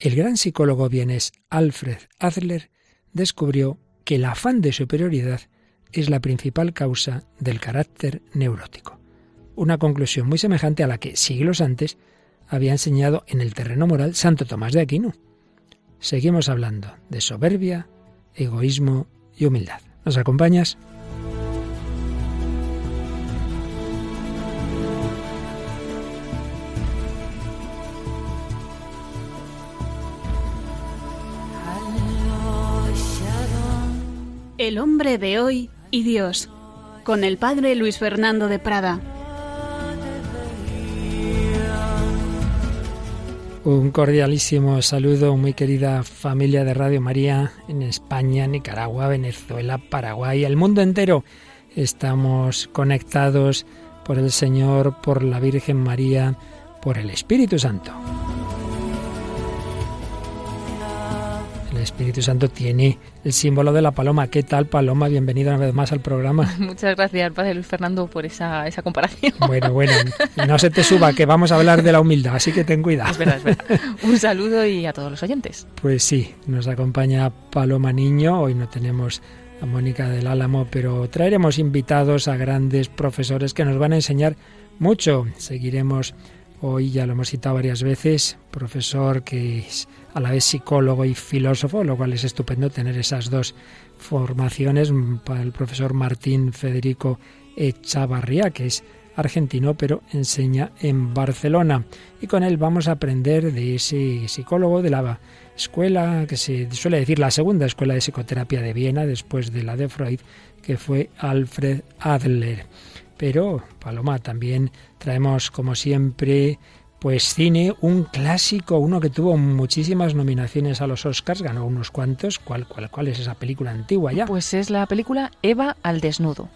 El gran psicólogo vienes Alfred Adler descubrió que el afán de superioridad es la principal causa del carácter neurótico. Una conclusión muy semejante a la que siglos antes había enseñado en el terreno moral Santo Tomás de Aquino. Seguimos hablando de soberbia, egoísmo y humildad. ¿Nos acompañas? Hombre de hoy y Dios, con el padre Luis Fernando de Prada. Un cordialísimo saludo, muy querida familia de Radio María en España, Nicaragua, Venezuela, Paraguay, el mundo entero. Estamos conectados por el Señor, por la Virgen María, por el Espíritu Santo. Espíritu Santo tiene el símbolo de la paloma. ¿Qué tal, Paloma? Bienvenida una vez más al programa. Muchas gracias, Padre Luis Fernando, por esa, esa comparación. Bueno, bueno, no se te suba, que vamos a hablar de la humildad, así que ten cuidado. Es verdad, es verdad. Un saludo y a todos los oyentes. Pues sí, nos acompaña Paloma Niño. Hoy no tenemos a Mónica del Álamo, pero traeremos invitados a grandes profesores que nos van a enseñar mucho. Seguiremos hoy, ya lo hemos citado varias veces, profesor que es a la vez psicólogo y filósofo, lo cual es estupendo tener esas dos formaciones para el profesor Martín Federico Echavarría, que es argentino, pero enseña en Barcelona. Y con él vamos a aprender de ese psicólogo de la escuela, que se suele decir la segunda escuela de psicoterapia de Viena, después de la de Freud, que fue Alfred Adler. Pero, Paloma, también traemos, como siempre, pues cine, un clásico, uno que tuvo muchísimas nominaciones a los Oscars, ganó unos cuantos. ¿Cuál, cuál, cuál es esa película antigua ya? Pues es la película Eva al desnudo.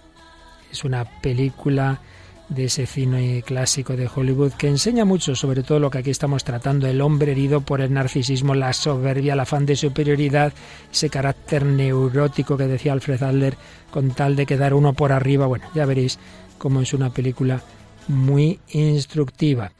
Es una película de ese cine clásico de Hollywood que enseña mucho sobre todo lo que aquí estamos tratando, el hombre herido por el narcisismo, la soberbia, el afán de superioridad, ese carácter neurótico que decía Alfred Adler con tal de quedar uno por arriba. Bueno, ya veréis cómo es una película muy instructiva.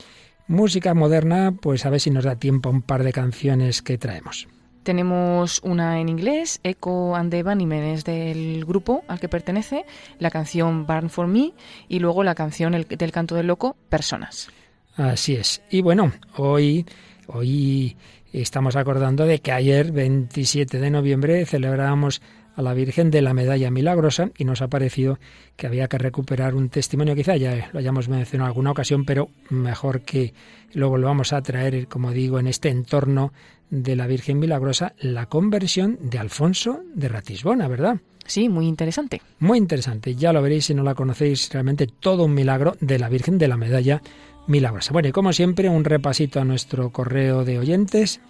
Música moderna, pues a ver si nos da tiempo a un par de canciones que traemos. Tenemos una en inglés, Echo and the Bunnymen del grupo al que pertenece, la canción Burn for Me y luego la canción el, del canto del loco, Personas. Así es. Y bueno, hoy, hoy estamos acordando de que ayer, 27 de noviembre, celebrábamos a la Virgen de la Medalla Milagrosa y nos ha parecido que había que recuperar un testimonio, quizá ya lo hayamos mencionado en alguna ocasión, pero mejor que lo volvamos a traer, como digo, en este entorno de la Virgen Milagrosa, la conversión de Alfonso de Ratisbona, ¿verdad? Sí, muy interesante. Muy interesante, ya lo veréis si no la conocéis, realmente todo un milagro de la Virgen de la Medalla Milagrosa. Bueno, y como siempre, un repasito a nuestro correo de oyentes.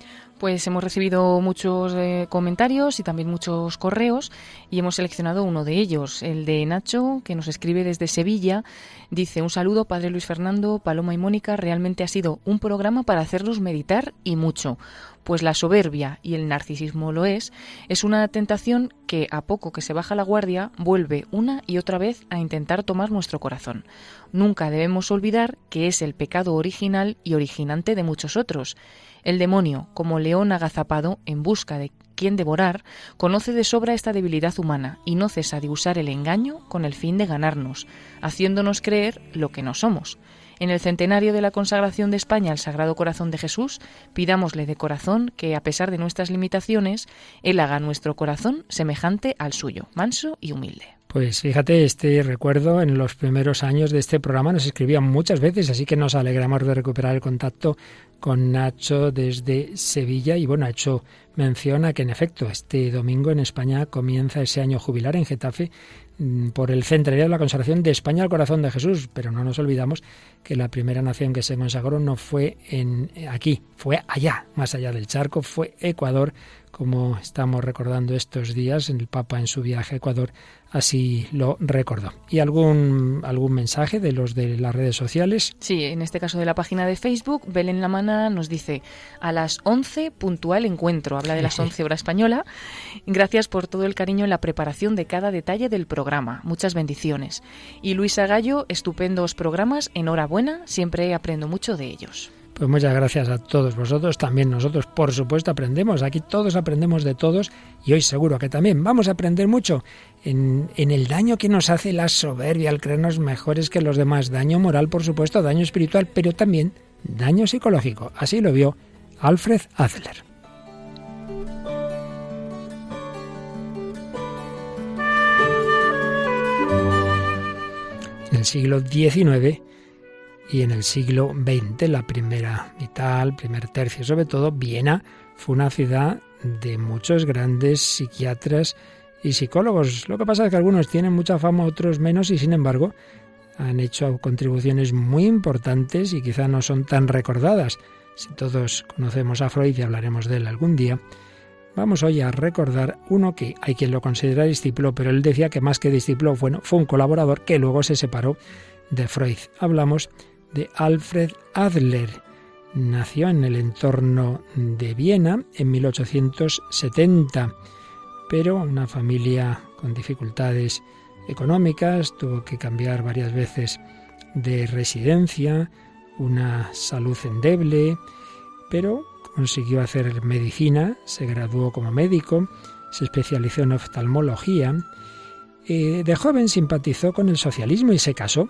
Pues hemos recibido muchos eh, comentarios y también muchos correos y hemos seleccionado uno de ellos, el de Nacho, que nos escribe desde Sevilla. Dice, un saludo, Padre Luis Fernando, Paloma y Mónica, realmente ha sido un programa para hacernos meditar y mucho pues la soberbia, y el narcisismo lo es, es una tentación que a poco que se baja la guardia vuelve una y otra vez a intentar tomar nuestro corazón. Nunca debemos olvidar que es el pecado original y originante de muchos otros. El demonio, como león agazapado en busca de quien devorar, conoce de sobra esta debilidad humana y no cesa de usar el engaño con el fin de ganarnos, haciéndonos creer lo que no somos. En el centenario de la consagración de España al Sagrado Corazón de Jesús, pidámosle de corazón que, a pesar de nuestras limitaciones, Él haga nuestro corazón semejante al suyo, manso y humilde. Pues fíjate, este recuerdo en los primeros años de este programa nos escribían muchas veces, así que nos alegramos de recuperar el contacto con Nacho desde Sevilla y bueno, ha hecho mención a que en efecto este domingo en España comienza ese año jubilar en Getafe Mm, por el centenario de la consagración de España al corazón de Jesús, pero no nos olvidamos que la primera nación que se consagró no fue en aquí, fue allá, más allá del charco, fue Ecuador, como estamos recordando estos días, el Papa en su viaje a Ecuador así lo recordó. ¿Y algún, algún mensaje de los de las redes sociales? Sí, en este caso de la página de Facebook, Belén Lamana nos dice a las 11 puntual encuentro, habla de las 11 hora española. Gracias por todo el cariño en la preparación de cada detalle del programa. Muchas bendiciones. Y Luisa Gallo, estupendos programas, enhorabuena, siempre aprendo mucho de ellos. Pues muchas gracias a todos vosotros, también nosotros por supuesto aprendemos, aquí todos aprendemos de todos y hoy seguro que también vamos a aprender mucho en, el daño que nos hace la soberbia al creernos mejores que los demás, daño moral por supuesto, daño espiritual, pero también daño psicológico, así lo vio Alfred Adler. En el siglo XIX y en el siglo XX, la primera mitad, el primer tercio sobre todo, Viena fue una ciudad de muchos grandes psiquiatras y psicólogos. Lo que pasa es que algunos tienen mucha fama, otros menos, y sin embargo han hecho contribuciones muy importantes y quizá no son tan recordadas. Si todos conocemos a Freud y hablaremos de él algún día, vamos hoy a recordar uno que hay quien lo considera discípulo, pero él decía que más que discípulo, bueno, fue un colaborador que luego se separó de Freud. Hablamos de Alfred Adler. Nació en el entorno de Viena en 1870, pero una familia con dificultades económicas, tuvo que cambiar varias veces de residencia, una salud endeble, pero consiguió hacer medicina, se graduó como médico, se especializó en oftalmología. De joven simpatizó con el socialismo y se casó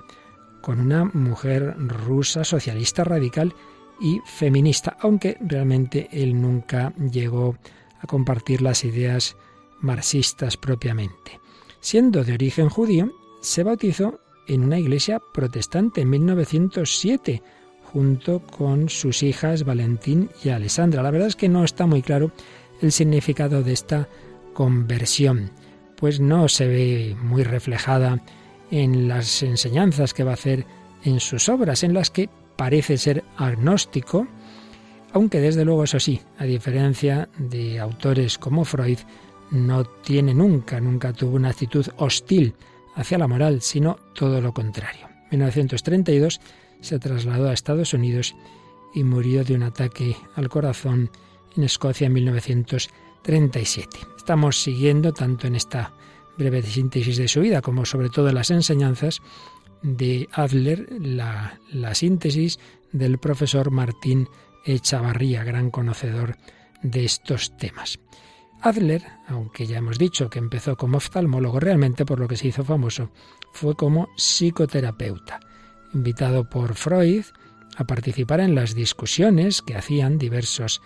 con una mujer rusa socialista radical y feminista, aunque realmente él nunca llegó a compartir las ideas marxistas propiamente. Siendo de origen judío, se bautizó en una iglesia protestante en 1907, junto con sus hijas Valentín y Alessandra. La verdad es que no está muy claro el significado de esta conversión, pues no se ve muy reflejada en las enseñanzas que va a hacer en sus obras, en las que parece ser agnóstico, aunque desde luego eso sí, a diferencia de autores como Freud, no tiene nunca, nunca tuvo una actitud hostil hacia la moral, sino todo lo contrario. En 1932 se trasladó a Estados Unidos y murió de un ataque al corazón en Escocia en 1937. Estamos siguiendo tanto en esta breve síntesis de su vida, como sobre todo las enseñanzas de Adler, la, la síntesis del profesor Martín Echavarría, gran conocedor de estos temas. Adler, aunque ya hemos dicho que empezó como oftalmólogo, realmente por lo que se hizo famoso fue como psicoterapeuta, invitado por Freud a participar en las discusiones que hacían diversos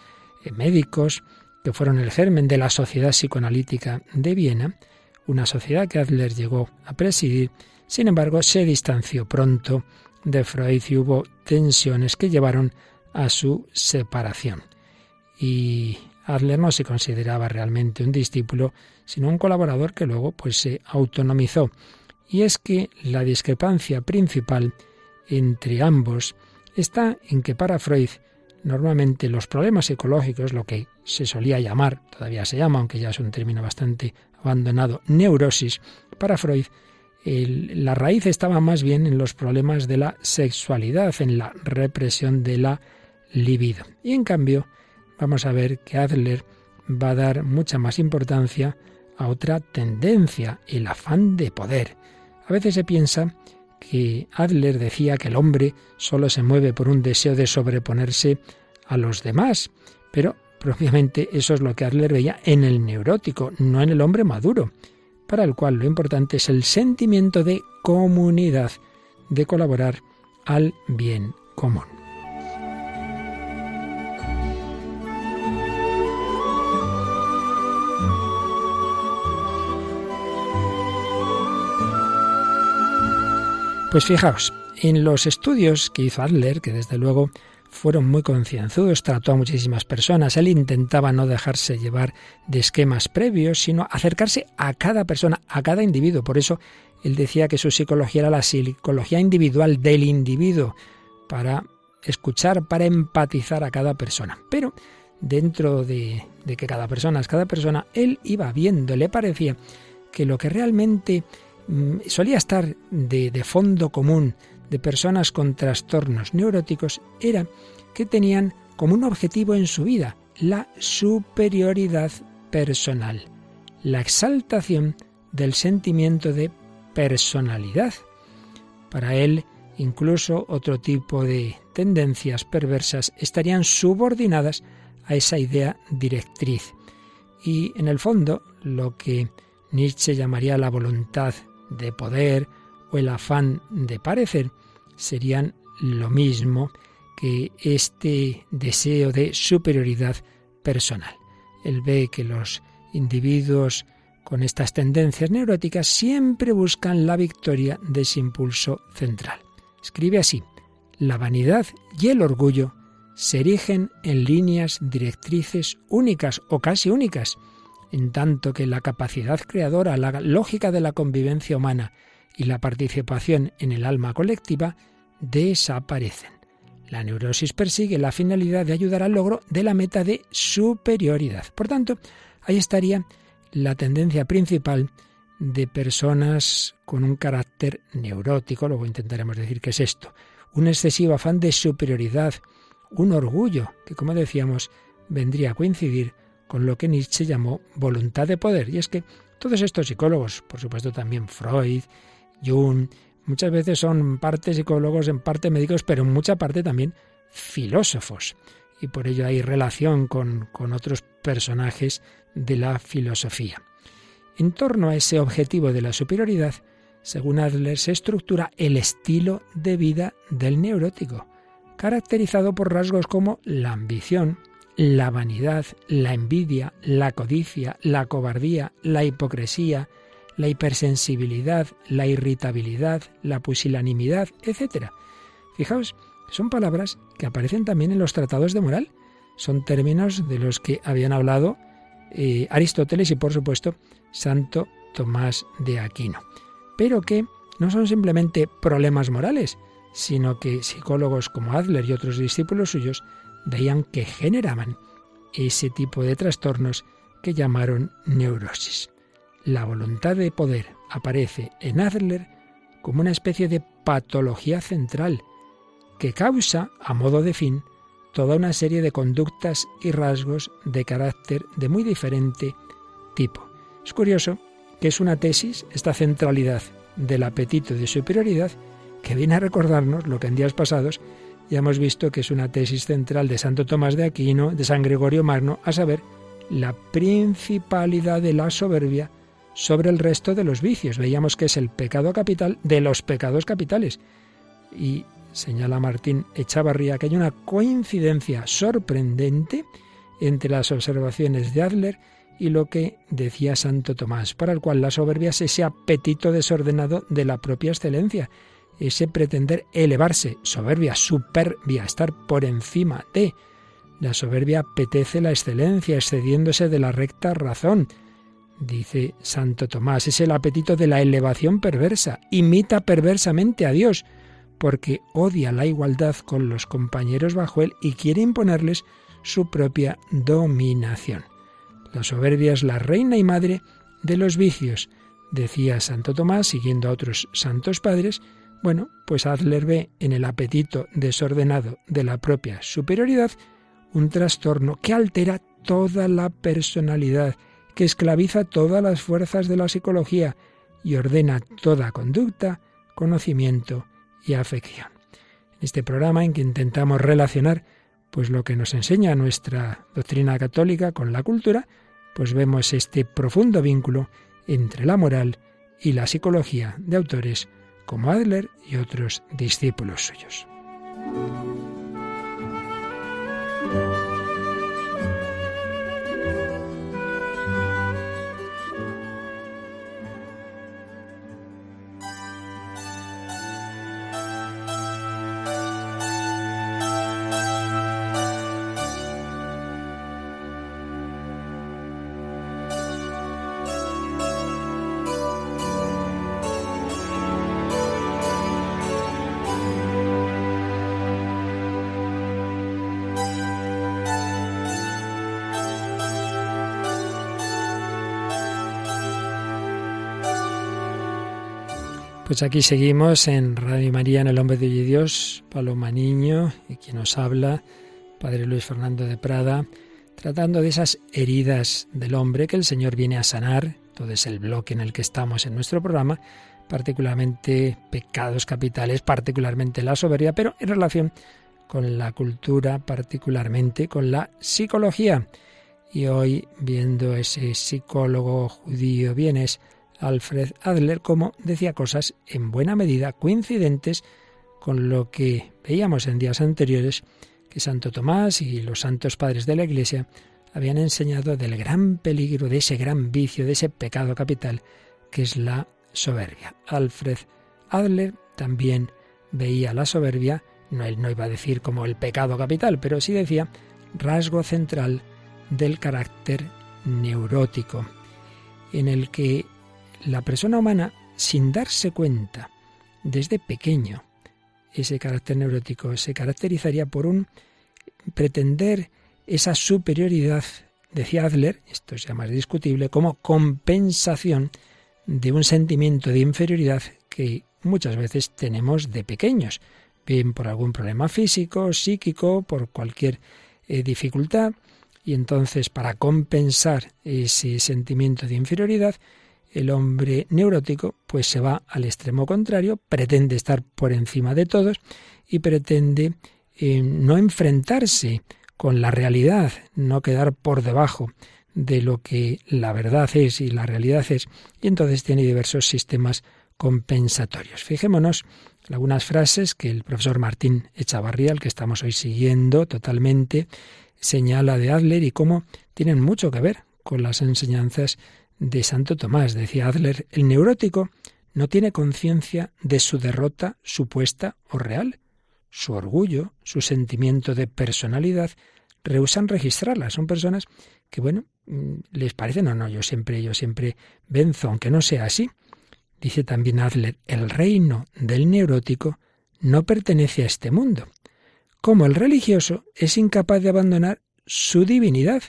eh, médicos que fueron el germen de la Sociedad Psicoanalítica de Viena, una sociedad que Adler llegó a presidir, sin embargo se distanció pronto de Freud y hubo tensiones que llevaron a su separación. Y Adler no se consideraba realmente un discípulo, sino un colaborador que luego pues se autonomizó. Y es que la discrepancia principal entre ambos está en que para Freud normalmente los problemas psicológicos, lo que se solía llamar, todavía se llama, aunque ya es un término bastante abandonado, neurosis, para Freud, la raíz estaba más bien en los problemas de la sexualidad, en la represión de la libido. Y en cambio, vamos a ver que Adler va a dar mucha más importancia a otra tendencia, el afán de poder. A veces se piensa que Adler decía que el hombre solo se mueve por un deseo de sobreponerse a los demás, pero propiamente eso es lo que Adler veía en el neurótico, no en el hombre maduro, para el cual lo importante es el sentimiento de comunidad, de colaborar al bien común. Pues fijaos, en los estudios que hizo Adler, que desde luego fueron muy concienzudos, trató a muchísimas personas, él intentaba no dejarse llevar de esquemas previos, sino acercarse a cada persona, a cada individuo. Por eso él decía que su psicología era la psicología individual del individuo, para escuchar, para empatizar a cada persona. Pero dentro de, de que cada persona es cada persona, él iba viendo, le parecía que lo que realmente solía estar de, fondo común de personas con trastornos neuróticos era que tenían como un objetivo en su vida la superioridad personal, la exaltación del sentimiento de personalidad. Para él incluso otro tipo de tendencias perversas estarían subordinadas a esa idea directriz. Y en el fondo, lo que Nietzsche llamaría la voluntad de poder o el afán de parecer serían lo mismo que este deseo de superioridad personal. Él ve que los individuos con estas tendencias neuróticas siempre buscan la victoria de ese impulso central. Escribe así, la vanidad y el orgullo se erigen en líneas directrices únicas o casi únicas, en tanto que la capacidad creadora, la lógica de la convivencia humana y la participación en el alma colectiva desaparecen. La neurosis persigue la finalidad de ayudar al logro de la meta de superioridad. Por tanto, ahí estaría la tendencia principal de personas con un carácter neurótico, luego intentaremos decir qué es esto, un excesivo afán de superioridad, un orgullo, que como decíamos, vendría a coincidir con lo que Nietzsche llamó voluntad de poder. Y es que todos estos psicólogos, por supuesto también Freud, Jung, muchas veces son parte psicólogos, en parte médicos, pero en mucha parte también filósofos. Y por ello hay relación con, con otros personajes de la filosofía. En torno a ese objetivo de la superioridad, según Adler, se estructura el estilo de vida del neurótico, caracterizado por rasgos como la ambición, la vanidad, la envidia, la codicia, la cobardía, la hipocresía, la hipersensibilidad, la irritabilidad, la pusilanimidad, etc. Fijaos, son palabras que aparecen también en los tratados de moral. Son términos de los que habían hablado eh, Aristóteles y, por supuesto, Santo Tomás de Aquino. Pero que no son simplemente problemas morales, sino que psicólogos como Adler y otros discípulos suyos veían que generaban ese tipo de trastornos que llamaron neurosis. La voluntad de poder aparece en Adler como una especie de patología central que causa, a modo de fin, toda una serie de conductas y rasgos de carácter de muy diferente tipo. Es curioso que es una tesis, esta centralidad del apetito de superioridad, que viene a recordarnos lo que en días pasados ya hemos visto que es una tesis central de Santo Tomás de Aquino, de San Gregorio Magno, a saber, la principalidad de la soberbia sobre el resto de los vicios. Veíamos que es el pecado capital de los pecados capitales. Y señala Martín Echavarría que hay una coincidencia sorprendente entre las observaciones de Adler y lo que decía Santo Tomás, para el cual la soberbia es ese apetito desordenado de la propia excelencia, ese pretender elevarse, soberbia, superbia, estar por encima de. La soberbia apetece la excelencia, excediéndose de la recta razón. Dice Santo Tomás, es el apetito de la elevación perversa, imita perversamente a Dios, porque odia la igualdad con los compañeros bajo él y quiere imponerles su propia dominación. La soberbia es la reina y madre de los vicios, decía Santo Tomás, siguiendo a otros santos padres. Bueno, pues Adler ve en el apetito desordenado de la propia superioridad un trastorno que altera toda la personalidad, que esclaviza todas las fuerzas de la psicología y ordena toda conducta, conocimiento y afección. En este programa en que intentamos relacionar pues lo que nos enseña nuestra doctrina católica con la cultura, pues vemos este profundo vínculo entre la moral y la psicología de autores como Adler y otros discípulos suyos. Pues aquí seguimos en Radio María, en el Hombre de Dios, Paloma Niño, y quien nos habla, Padre Luis Fernando de Prada, tratando de esas heridas del hombre que el Señor viene a sanar, todo es el bloque en el que estamos en nuestro programa, particularmente pecados capitales, particularmente la soberbia, pero en relación con la cultura, particularmente con la psicología. Y hoy, viendo ese psicólogo judío vienes, Alfred Adler, como decía cosas en buena medida coincidentes con lo que veíamos en días anteriores, que Santo Tomás y los santos padres de la Iglesia habían enseñado del gran peligro, de ese gran vicio, de ese pecado capital, que es la soberbia. Alfred Adler también veía la soberbia, no, él no iba a decir como el pecado capital, pero sí decía rasgo central del carácter neurótico, en el que la persona humana, sin darse cuenta, desde pequeño, ese carácter neurótico se caracterizaría por un pretender esa superioridad, decía Adler, esto es ya más discutible, como compensación de un sentimiento de inferioridad que muchas veces tenemos de pequeños, bien por algún problema físico, psíquico, por cualquier eh, dificultad, y entonces para compensar ese sentimiento de inferioridad, el hombre neurótico pues se va al extremo contrario, pretende estar por encima de todos y pretende eh, no enfrentarse con la realidad, no quedar por debajo de lo que la verdad es y la realidad es, y entonces tiene diversos sistemas compensatorios. Fijémonos en algunas frases que el profesor Martín Echavarría, al que estamos hoy siguiendo totalmente, señala de Adler y cómo tienen mucho que ver con las enseñanzas de Santo Tomás. Decía Adler, el neurótico no tiene conciencia de su derrota supuesta o real. Su orgullo, su sentimiento de personalidad, rehusan registrarla. Son personas que, bueno, mm, les parece, no, no, yo siempre, yo siempre venzo, aunque no sea así. Dice también Adler, el reino del neurótico no pertenece a este mundo. Como el religioso es incapaz de abandonar su divinidad,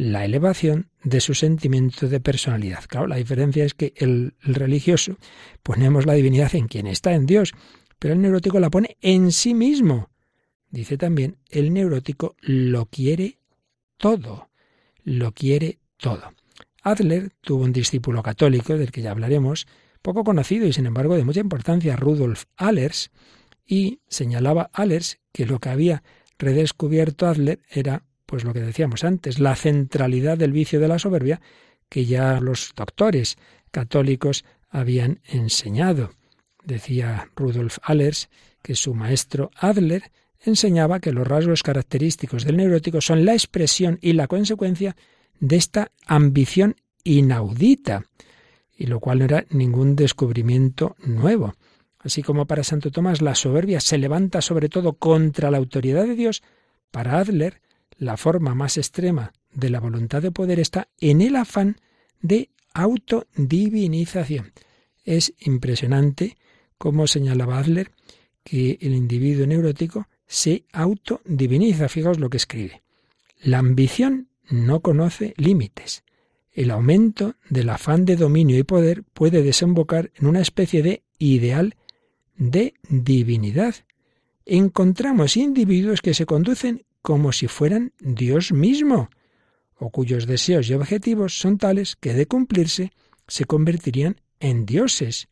la elevación de su sentimiento de personalidad. Claro, la diferencia es que el, el, religioso ponemos la divinidad en quien está, en Dios, pero el neurótico la pone en sí mismo. Dice también, el neurótico lo quiere todo, lo quiere todo. Adler tuvo un discípulo católico, del que ya hablaremos, poco conocido y sin embargo de mucha importancia, Rudolf Allers, y señalaba Allers que lo que había redescubierto Adler era, pues lo que decíamos antes, la centralidad del vicio de la soberbia que ya los doctores católicos habían enseñado. Decía Rudolf Allers que su maestro Adler enseñaba que los rasgos característicos del neurótico son la expresión y la consecuencia de esta ambición inaudita, y lo cual no era ningún descubrimiento nuevo. Así como para Santo Tomás la soberbia se levanta sobre todo contra la autoridad de Dios, para Adler la forma más extrema de la voluntad de poder está en el afán de autodivinización. Es impresionante cómo señalaba Adler que el individuo neurótico se autodiviniza. Fijaos lo que escribe. La ambición no conoce límites. El aumento del afán de dominio y poder puede desembocar en una especie de ideal de divinidad. Encontramos individuos que se conducen como si fueran Dios mismo, o cuyos deseos y objetivos son tales que de cumplirse se convertirían en dioses.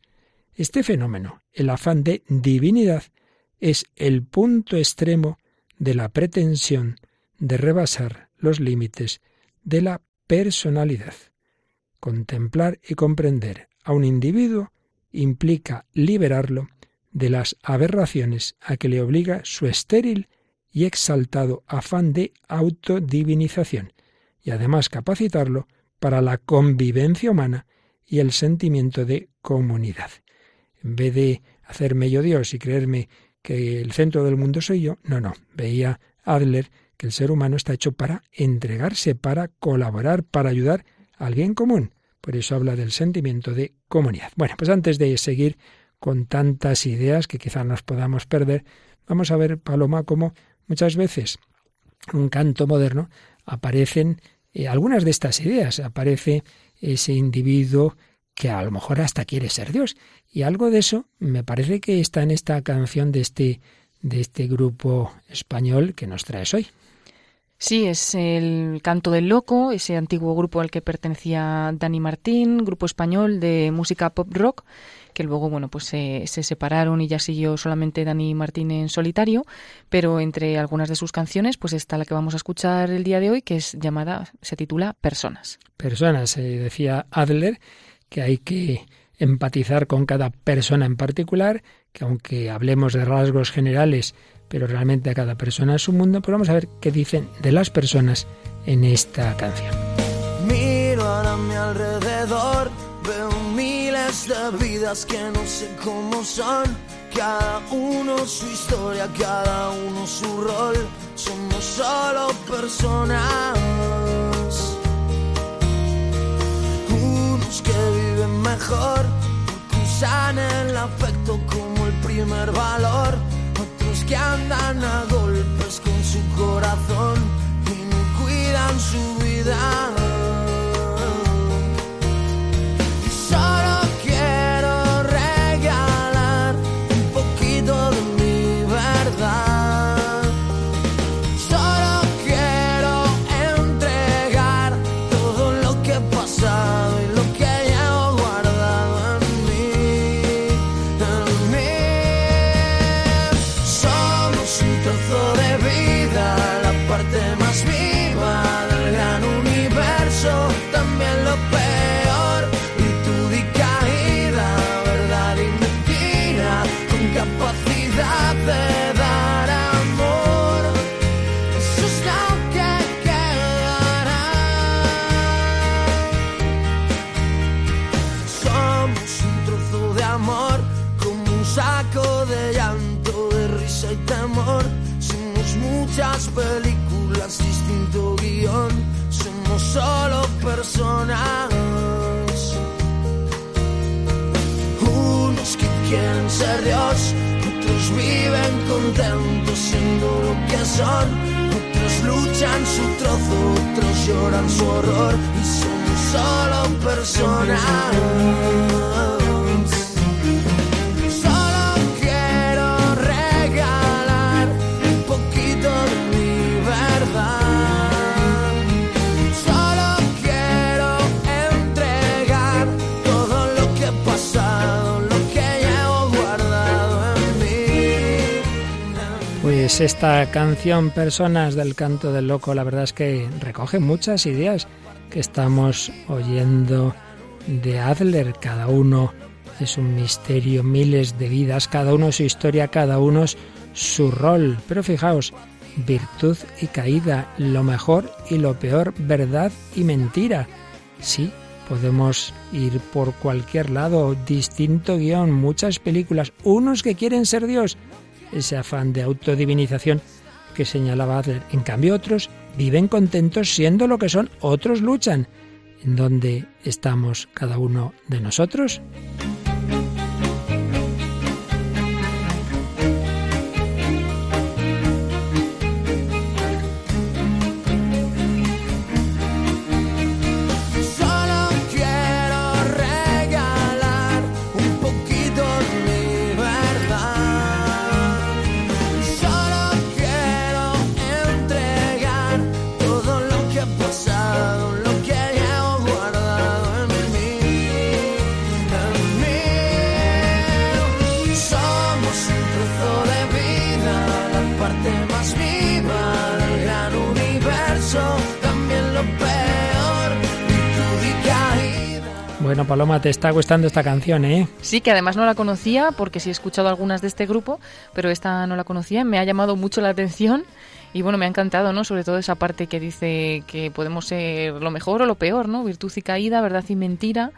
Este fenómeno, el afán de divinidad, es el punto extremo de la pretensión de rebasar los límites de la personalidad. Contemplar y comprender a un individuo implica liberarlo de las aberraciones a que le obliga su estéril y exaltado afán de autodivinización, y además capacitarlo para la convivencia humana y el sentimiento de comunidad. En vez de hacerme yo Dios y creerme que el centro del mundo soy yo. No, no. Veía Adler que el ser humano está hecho para entregarse, para colaborar, para ayudar al bien común. Por eso habla del sentimiento de comunidad. Bueno, pues antes de seguir con tantas ideas que quizá nos podamos perder, vamos a ver, Paloma, cómo muchas veces un canto moderno aparecen eh, algunas de estas ideas. Aparece ese individuo que a lo mejor hasta quiere ser Dios. Y algo de eso me parece que está en esta canción de este, de este grupo español que nos traes hoy. Sí, es el Canto del Loco, ese antiguo grupo al que pertenecía Dani Martín, grupo español de música pop rock, que luego, bueno, pues se, separaron y ya siguió solamente Dani Martín en solitario, pero entre algunas de sus canciones, pues está la que vamos a escuchar el día de hoy, que es llamada, se titula Personas. Personas, se decía Adler, que hay que empatizar con cada persona en particular, que aunque hablemos de rasgos generales, pero realmente a cada persona es su mundo, pues vamos a ver qué dicen de las personas en esta canción. Miro a mi alrededor, miles de vidas que no sé cómo son, cada uno su historia, cada uno su rol, somos solo personas. Unos que viven mejor, porque usan el afecto como el primer valor. Que andan a golpes con su corazón Otros luchan su trozo, otros lloran su horror y somos solo personas. Esta canción Personas del canto del loco, la verdad es que recoge muchas ideas que estamos oyendo de Adler. Cada uno es un misterio, miles de vidas, cada uno su historia, cada uno su rol. Pero fijaos, virtud y caída, lo mejor y lo peor, verdad y mentira. Sí, podemos ir por cualquier lado, distinto guion, muchas películas, unos que quieren ser Dios, ese afán de autodivinización que señalaba Adler. En cambio, otros viven contentos siendo lo que son, otros luchan. ¿En dónde estamos cada uno de nosotros? Bueno, Paloma, te está gustando esta canción, ¿eh? Sí, que además no la conocía, porque sí he escuchado algunas de este grupo, pero esta no la conocía, me ha llamado mucho la atención y bueno, me ha encantado, ¿no? Sobre todo esa parte que dice que podemos ser lo mejor o lo peor, ¿no? Virtud y caída, verdad y mentira,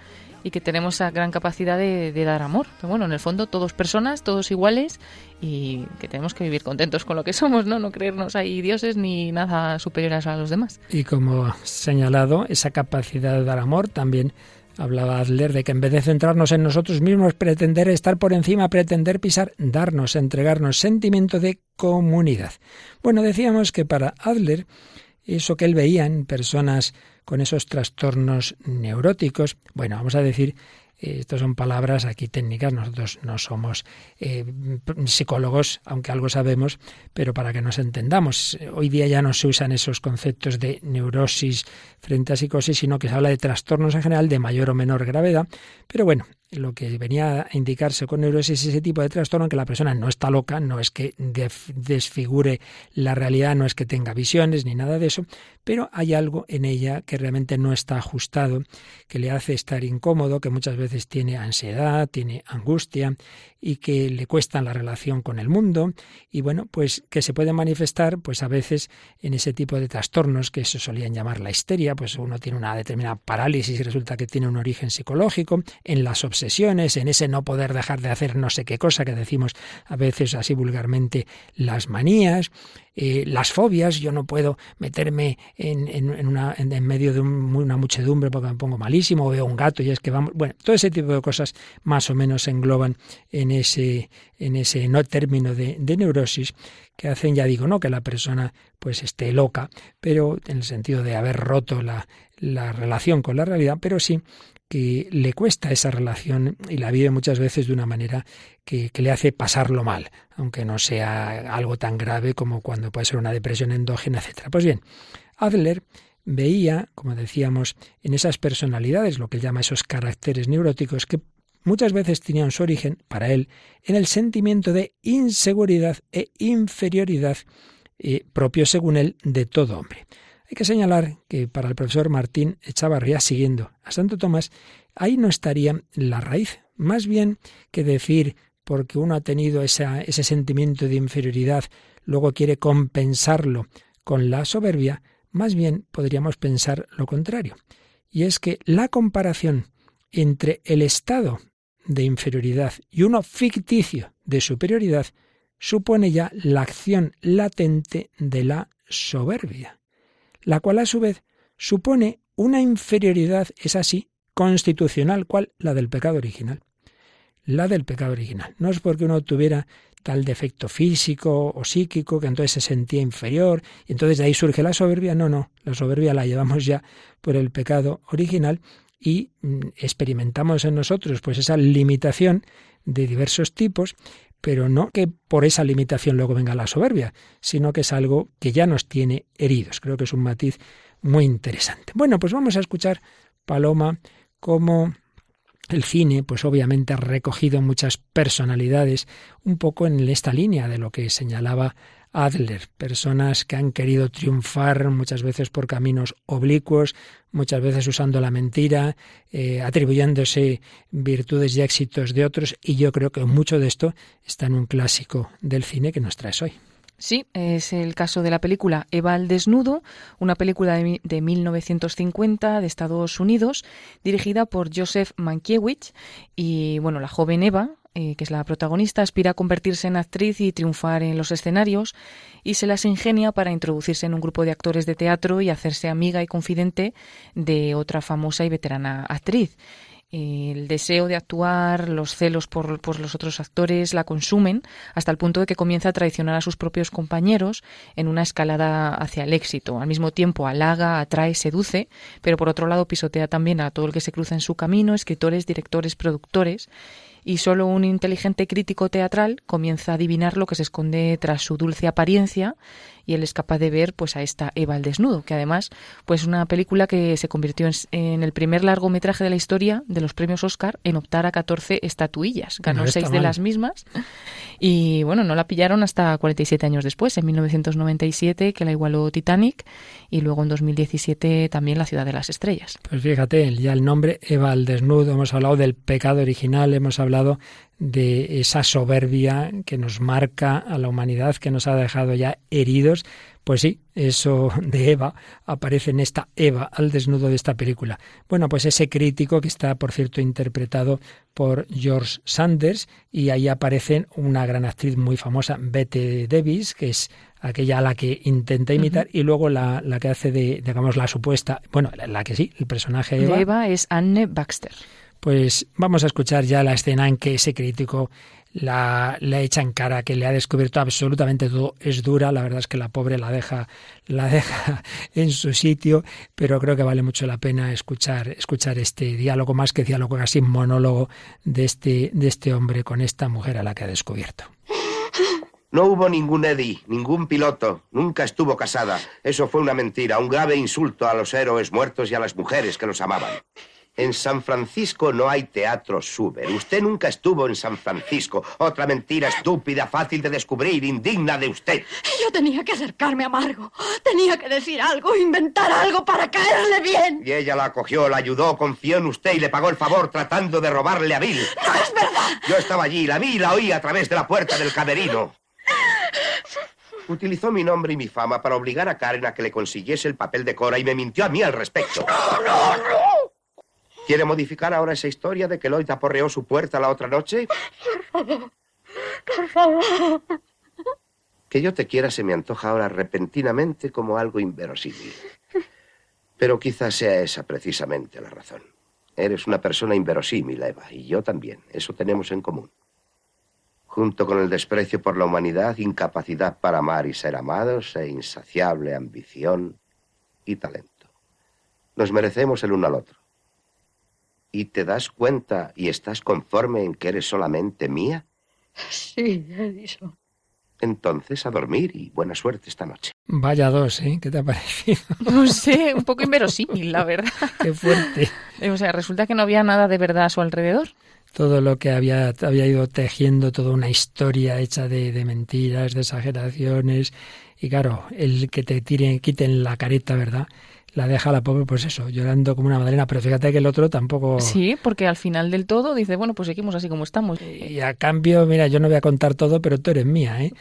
y que tenemos esa gran capacidad de, dar amor. Pero bueno, en el fondo todos personas, todos iguales y que tenemos que vivir contentos con lo que somos, ¿no? No creernos ahí dioses ni nada superiores a los demás. Y como señalado, esa capacidad de dar amor también Hablaba Adler de que en vez de centrarnos en nosotros mismos, pretender estar por encima, pretender pisar, darnos, entregarnos sentimiento de comunidad. Bueno, decíamos que para Adler, eso que él veía en personas con esos trastornos neuróticos, bueno, vamos a decir estas son palabras aquí técnicas, nosotros no somos eh, psicólogos, aunque algo sabemos, pero para que nos entendamos. Hoy día ya no se usan esos conceptos de neurosis frente a psicosis, sino que se habla de trastornos en general de mayor o menor gravedad. Pero bueno, lo que venía a indicarse con neurosis es ese tipo de trastorno en que la persona no está loca, no es que desfigure la realidad, no es que tenga visiones ni nada de eso, pero hay algo en ella que realmente no está ajustado, que le hace estar incómodo, que muchas veces tiene ansiedad, tiene angustia y que le cuesta la relación con el mundo. Y bueno, pues que se puede manifestar pues a veces en ese tipo de trastornos que se solían llamar la histeria, pues uno tiene una determinada parálisis y resulta que tiene un origen psicológico, en las obsesiones, en ese no poder dejar de hacer no sé qué cosa que decimos a veces así vulgarmente las manías, eh, las fobias, yo no puedo meterme en, en, una, en, medio de una muchedumbre porque me pongo malísimo, o veo un gato y es que vamos, bueno, todo ese tipo de cosas más o menos se engloban en ese, en ese no término de, de neurosis que hacen, ya digo, no que la persona pues esté loca, pero en el sentido de haber roto la, la relación con la realidad, pero sí que le cuesta esa relación y la vive muchas veces de una manera que, le hace pasarlo mal, aunque no sea algo tan grave como cuando puede ser una depresión endógena, etc. Pues bien, Adler veía, como decíamos, en esas personalidades, lo que él llama esos caracteres neuróticos, que muchas veces tenían su origen, para él, en el sentimiento de inseguridad e inferioridad eh, propio, según él, de todo hombre. Hay que señalar que para el profesor Martín Echavarría, siguiendo a Santo Tomás, ahí no estaría la raíz. Más bien que decir, porque uno ha tenido ese sentimiento de inferioridad, luego quiere compensarlo con la soberbia, más bien podríamos pensar lo contrario. Y es que la comparación entre el estado de inferioridad y uno ficticio de superioridad supone ya la acción latente de la soberbia la cual a su vez supone una inferioridad, es así, constitucional, cual la del pecado original. La del pecado original. No es porque uno tuviera tal defecto físico o psíquico que entonces se sentía inferior y entonces de ahí surge la soberbia. No, no, la soberbia la llevamos ya por el pecado original y mm, experimentamos en nosotros pues esa limitación de diversos tipos, pero no que por esa limitación luego venga la soberbia, sino que es algo que ya nos tiene heridos. Creo que es un matiz muy interesante. Bueno, pues vamos a escuchar, Paloma, cómo el cine, pues obviamente ha recogido muchas personalidades, un poco en esta línea de lo que señalaba Adler, personas que han querido triunfar muchas veces por caminos oblicuos, muchas veces usando la mentira, eh, atribuyéndose virtudes y éxitos de otros, y yo creo que mucho de esto está en un clásico del cine que nos traes hoy. Sí, es el caso de la película Eva al desnudo, una película de, de 1950 de Estados Unidos, dirigida por Joseph Mankiewicz. Y bueno, la joven Eva, eh, que es la protagonista, aspira a convertirse en actriz y triunfar en los escenarios y se las ingenia para introducirse en un grupo de actores de teatro y hacerse amiga y confidente de otra famosa y veterana actriz. El deseo de actuar, los celos por, por, los otros actores la consumen hasta el punto de que comienza a traicionar a sus propios compañeros en una escalada hacia el éxito. Al mismo tiempo halaga, atrae, seduce, pero por otro lado pisotea también a todo el que se cruza en su camino, escritores, directores, productores, y solo un inteligente crítico teatral comienza a adivinar lo que se esconde tras su dulce apariencia y él es capaz de ver pues a esta Eva al desnudo, que además pues una película que se convirtió en, el primer largometraje de la historia de los premios Oscar en optar a 14 estatuillas. Ganó seis de las mismas y bueno, no la pillaron hasta 47 años después, en 1997 que la igualó Titanic y luego en 2017 también La ciudad de las estrellas. Pues fíjate, ya el nombre Eva al desnudo, hemos hablado del pecado original, hemos hablado de esa soberbia que nos marca a la humanidad, que nos ha dejado ya heridos. Pues sí, eso de Eva aparece en esta Eva al desnudo de esta película. Bueno, pues ese crítico que está, por cierto, interpretado por George Sanders y ahí aparece una gran actriz muy famosa, Bette Davis, que es aquella a la que intenta imitar, y luego la, la, que hace de, digamos, la supuesta, bueno, la, que sí, el personaje de Eva es Anne Baxter. Pues vamos a escuchar ya la escena en que ese crítico la, echa en cara, que le ha descubierto absolutamente todo. Es dura, la verdad es que la pobre la deja, la deja en su sitio, pero creo que vale mucho la pena escuchar, escuchar este diálogo, más que diálogo, casi monólogo de este, de este hombre con esta mujer a la que ha descubierto. No hubo ningún Eddie, ningún piloto, nunca estuvo casada. Eso fue una mentira, un grave insulto a los héroes muertos y a las mujeres que los amaban. En San Francisco no hay teatro Suber. Usted nunca estuvo en San Francisco. Otra mentira estúpida, fácil de descubrir, indigna de usted. Yo tenía que acercarme a Margo. Tenía que decir algo, inventar algo para caerle bien. Y ella la acogió, la ayudó, confió en usted y le pagó el favor tratando de robarle a Bill. No es verdad. Yo estaba allí, la vi y la oí a través de la puerta del camerino. Utilizó mi nombre y mi fama para obligar a Karen a que le consiguiese el papel de Cora y me mintió a mí al respecto. No, no, no. ¿Quiere modificar ahora esa historia de que Lloyd aporreó su puerta la otra noche? Por favor, por favor. Que yo te quiera se me antoja ahora repentinamente como algo inverosímil. Pero quizás sea esa precisamente la razón. Eres una persona inverosímil, Eva, y yo también. Eso tenemos en común. Junto con el desprecio por la humanidad, incapacidad para amar y ser amados, e insaciable ambición y talento. Nos merecemos el uno al otro y te das cuenta y estás conforme en que eres solamente mía? Sí, Edison. Entonces a dormir y buena suerte esta noche. Vaya dos, ¿eh? ¿Qué te ha parecido? No sé, un poco inverosímil, la verdad. Qué fuerte. O sea, resulta que no había nada de verdad a su alrededor. Todo lo que había, había ido tejiendo, toda una historia hecha de, de mentiras, de exageraciones. Y claro, el que te tiren, quiten la careta, ¿verdad? La deja la pobre, pues eso, llorando como una madrina. Pero fíjate que el otro tampoco. Sí, porque al final del todo dice, bueno, pues seguimos así como estamos. Y a cambio, mira, yo no voy a contar todo, pero tú eres mía, ¿eh?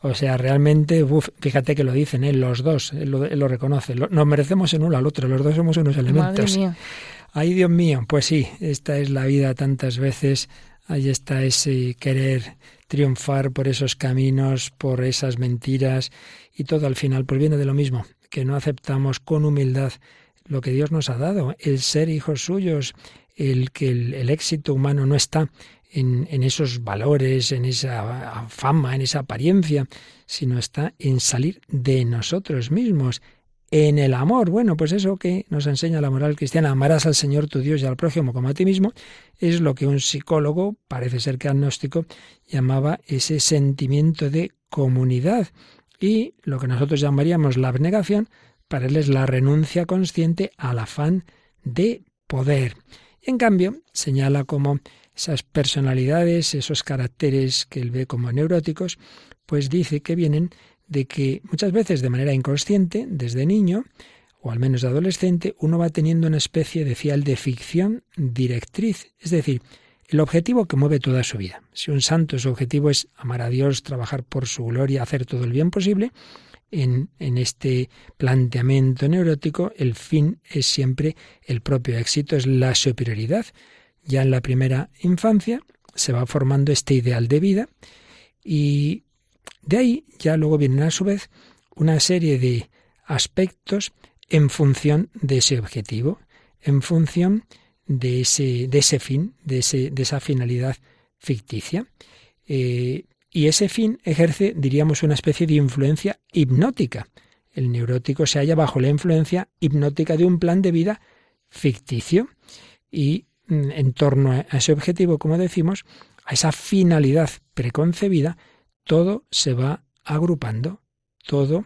O sea, realmente, uf, fíjate que lo dicen, ¿eh? los dos, él lo, reconoce. nos merecemos en uno al otro, los dos somos unos elementos. Madre mía. Ay, Dios mío, pues sí, esta es la vida tantas veces. Ahí está ese querer triunfar por esos caminos, por esas mentiras, y todo al final pues viene de lo mismo, que no aceptamos con humildad lo que Dios nos ha dado, el ser hijos suyos, el que el, éxito humano no está en, en, esos valores, en esa fama, en esa apariencia, sino está en salir de nosotros mismos, en el amor. Bueno, pues eso que nos enseña la moral cristiana, amarás al Señor tu Dios y al prójimo como a ti mismo, es lo que un psicólogo, parece ser que agnóstico, llamaba ese sentimiento de comunidad y lo que nosotros llamaríamos la abnegación, para él es la renuncia consciente al afán de poder. Y en cambio, señala como esas personalidades, esos caracteres que él ve como neuróticos, pues dice que vienen de que muchas veces de manera inconsciente, desde niño, o al menos de adolescente, uno va teniendo una especie de fiel de ficción directriz, es decir, el objetivo que mueve toda su vida. Si un santo su objetivo es amar a Dios, trabajar por su gloria, hacer todo el bien posible, en, este planteamiento neurótico el fin es siempre el propio éxito, es la superioridad. Ya en la primera infancia se va formando este ideal de vida y de ahí ya luego vienen a su vez una serie de aspectos en función de ese objetivo, en función de ese, de ese fin, de, ese, de esa finalidad ficticia. Eh, y ese fin ejerce, diríamos, una especie de influencia hipnótica. El neurótico se halla bajo la influencia hipnótica de un plan de vida ficticio y mm, en torno a ese objetivo, como decimos, a esa finalidad preconcebida, todo se va agrupando, todo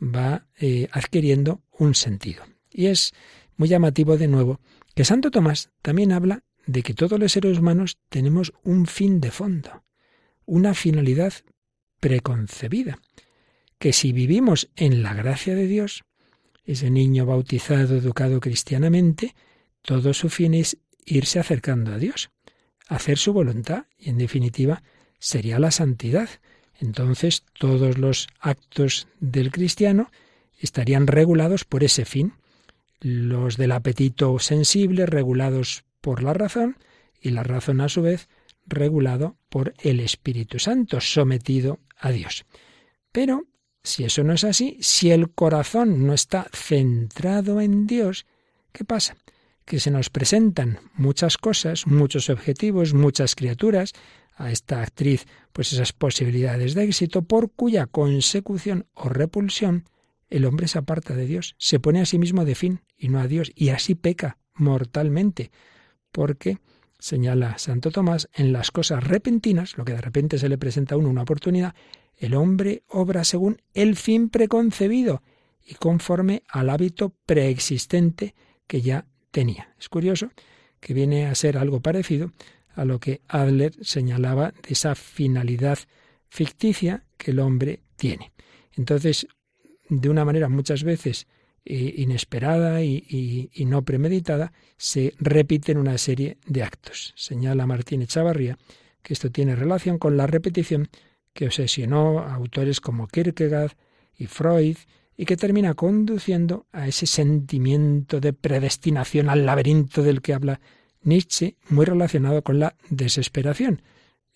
va eh, adquiriendo un sentido. Y es muy llamativo de nuevo que Santo Tomás también habla de que todos los seres humanos tenemos un fin de fondo, una finalidad preconcebida, que si vivimos en la gracia de Dios, ese niño bautizado, educado cristianamente, todo su fin es irse acercando a Dios, hacer su voluntad y en definitiva sería la santidad. Entonces todos los actos del cristiano estarían regulados por ese fin, los del apetito sensible regulados por la razón y la razón a su vez regulado por el Espíritu Santo, sometido a Dios. Pero si eso no es así, si el corazón no está centrado en Dios, ¿qué pasa? que se nos presentan muchas cosas, muchos objetivos, muchas criaturas, a esta actriz pues esas posibilidades de éxito por cuya consecución o repulsión el hombre se aparta de Dios, se pone a sí mismo de fin y no a Dios, y así peca mortalmente, porque, señala Santo Tomás, en las cosas repentinas, lo que de repente se le presenta a uno una oportunidad, el hombre obra según el fin preconcebido y conforme al hábito preexistente que ya tenía. Es curioso que viene a ser algo parecido a lo que Adler señalaba de esa finalidad ficticia que el hombre tiene. Entonces, de una manera muchas veces eh, inesperada y, no premeditada, se repiten una serie de actos. Señala Martín Chavarría que esto tiene relación con la repetición que obsesionó a autores como Kierkegaard y Freud y que termina conduciendo a ese sentimiento de predestinación al laberinto del que habla Nietzsche, muy relacionado con la desesperación.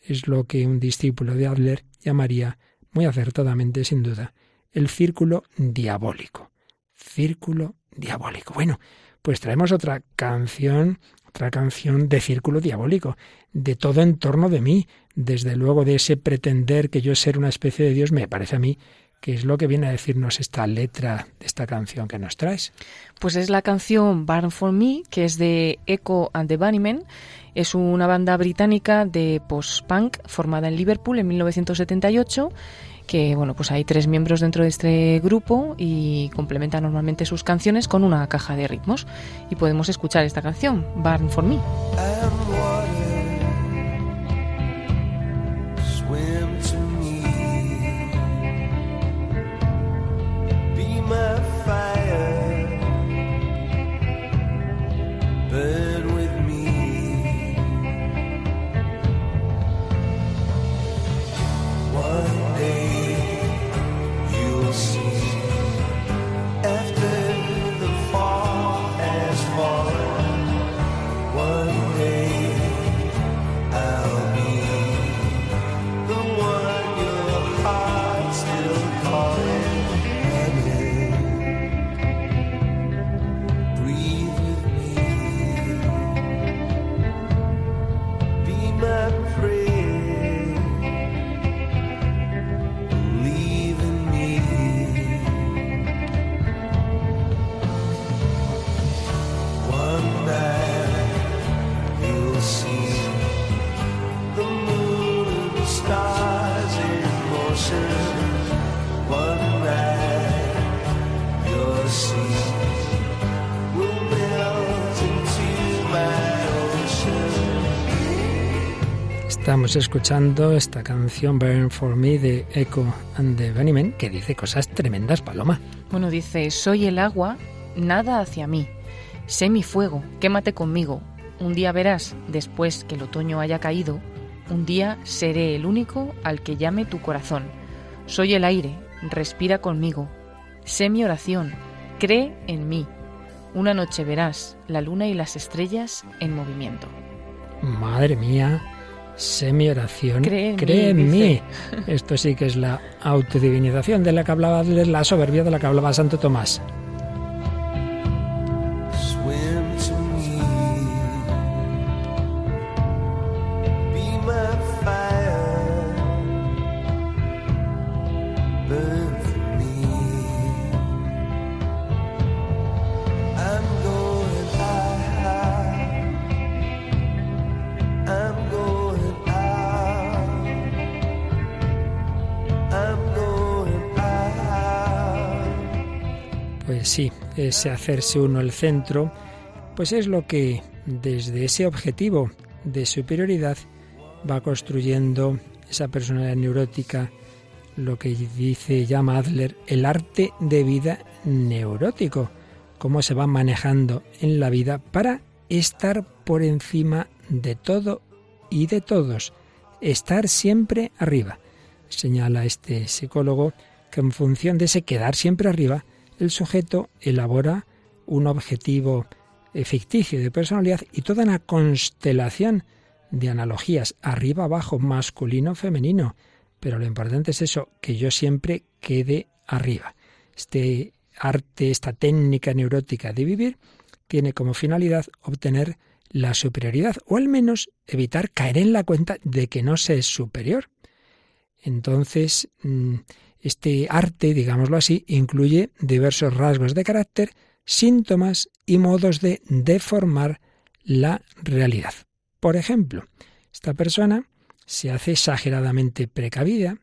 Es lo que un discípulo de Adler llamaría, muy acertadamente sin duda, el círculo diabólico. Círculo diabólico. Bueno, pues traemos otra canción, otra canción de círculo diabólico, de todo en torno de mí, desde luego de ese pretender que yo ser una especie de Dios, me parece a mí que es lo que viene a decirnos esta letra de esta canción que nos traes. Pues es la canción Barn for Me, que es de Echo and the Bunnymen. Es una banda británica de post-punk formada en Liverpool en 1978 que bueno, pues hay tres miembros dentro de este grupo y complementan normalmente sus canciones con una caja de ritmos. Y podemos escuchar esta canción, Barn for Me. Estamos escuchando esta canción Burn for Me de Echo and the Bunnymen que dice cosas tremendas, Paloma. Bueno, dice, soy el agua, nada hacia mí. Sé mi fuego, quémate conmigo. Un día verás, después que el otoño haya caído, un día seré el único al que llame tu corazón. Soy el aire, respira conmigo. Sé mi oración, cree en mí. Una noche verás la luna y las estrellas en movimiento. Madre mía, semi-oración, cree en, mí, Esto sí que es la autodivinización de la que hablaba, la soberbia de la que hablaba Santo Tomás. Ese hacerse uno el centro, pues es lo que desde ese objetivo de superioridad va construyendo esa personalidad neurótica, lo que dice, llama Adler, el arte de vida neurótico, cómo se va manejando en la vida para estar por encima de todo y de todos, estar siempre arriba. Señala este psicólogo que en función de ese quedar siempre arriba, el sujeto elabora un objetivo ficticio de personalidad y toda una constelación de analogías arriba abajo, masculino, femenino. Pero lo importante es eso, que yo siempre quede arriba. Este arte, esta técnica neurótica de vivir, tiene como finalidad obtener la superioridad o al menos evitar caer en la cuenta de que no se es superior. Entonces, mm, este arte, digámoslo así, incluye diversos rasgos de carácter, síntomas y modos de deformar la realidad. Por ejemplo, esta persona se hace exageradamente precavida,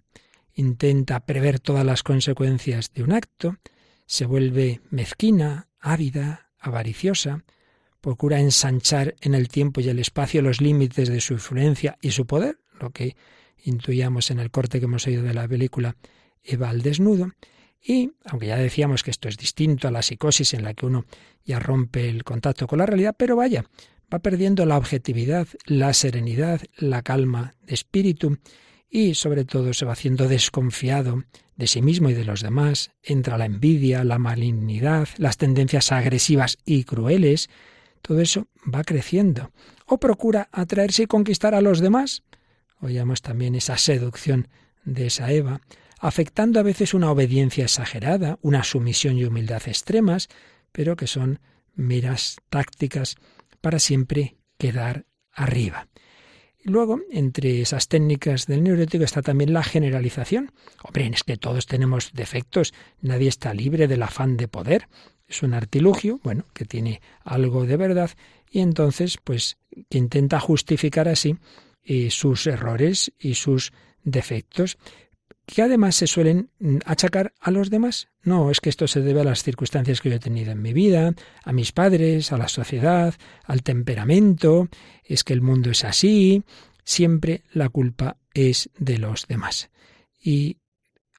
intenta prever todas las consecuencias de un acto, se vuelve mezquina, ávida, avariciosa, procura ensanchar en el tiempo y el espacio los límites de su influencia y su poder, lo que intuíamos en el corte que hemos oído de la película Eva al desnudo, y, aunque ya decíamos que esto es distinto a la psicosis en la que uno ya rompe el contacto con la realidad, pero vaya, va perdiendo la objetividad, la serenidad, la calma de espíritu y sobre todo se va haciendo desconfiado de sí mismo y de los demás, entra la envidia, la malignidad, las tendencias agresivas y crueles, todo eso va creciendo. O procura atraerse y conquistar a los demás. Oíamos también esa seducción de esa Eva, afectando a veces una obediencia exagerada, una sumisión y humildad extremas, pero que son miras tácticas para siempre quedar arriba. Luego, entre esas técnicas del neurótico está también la generalización. Hombre, es que todos tenemos defectos, nadie está libre del afán de poder. Es un artilugio, bueno, que tiene algo de verdad y entonces, pues, que intenta justificar así eh, sus errores y sus defectos que además se suelen mm, achacar a los demás. No, es que esto se debe a las circunstancias que yo he tenido en mi vida, a mis padres, a la sociedad, al temperamento, es que el mundo es así, siempre la culpa es de los demás. Y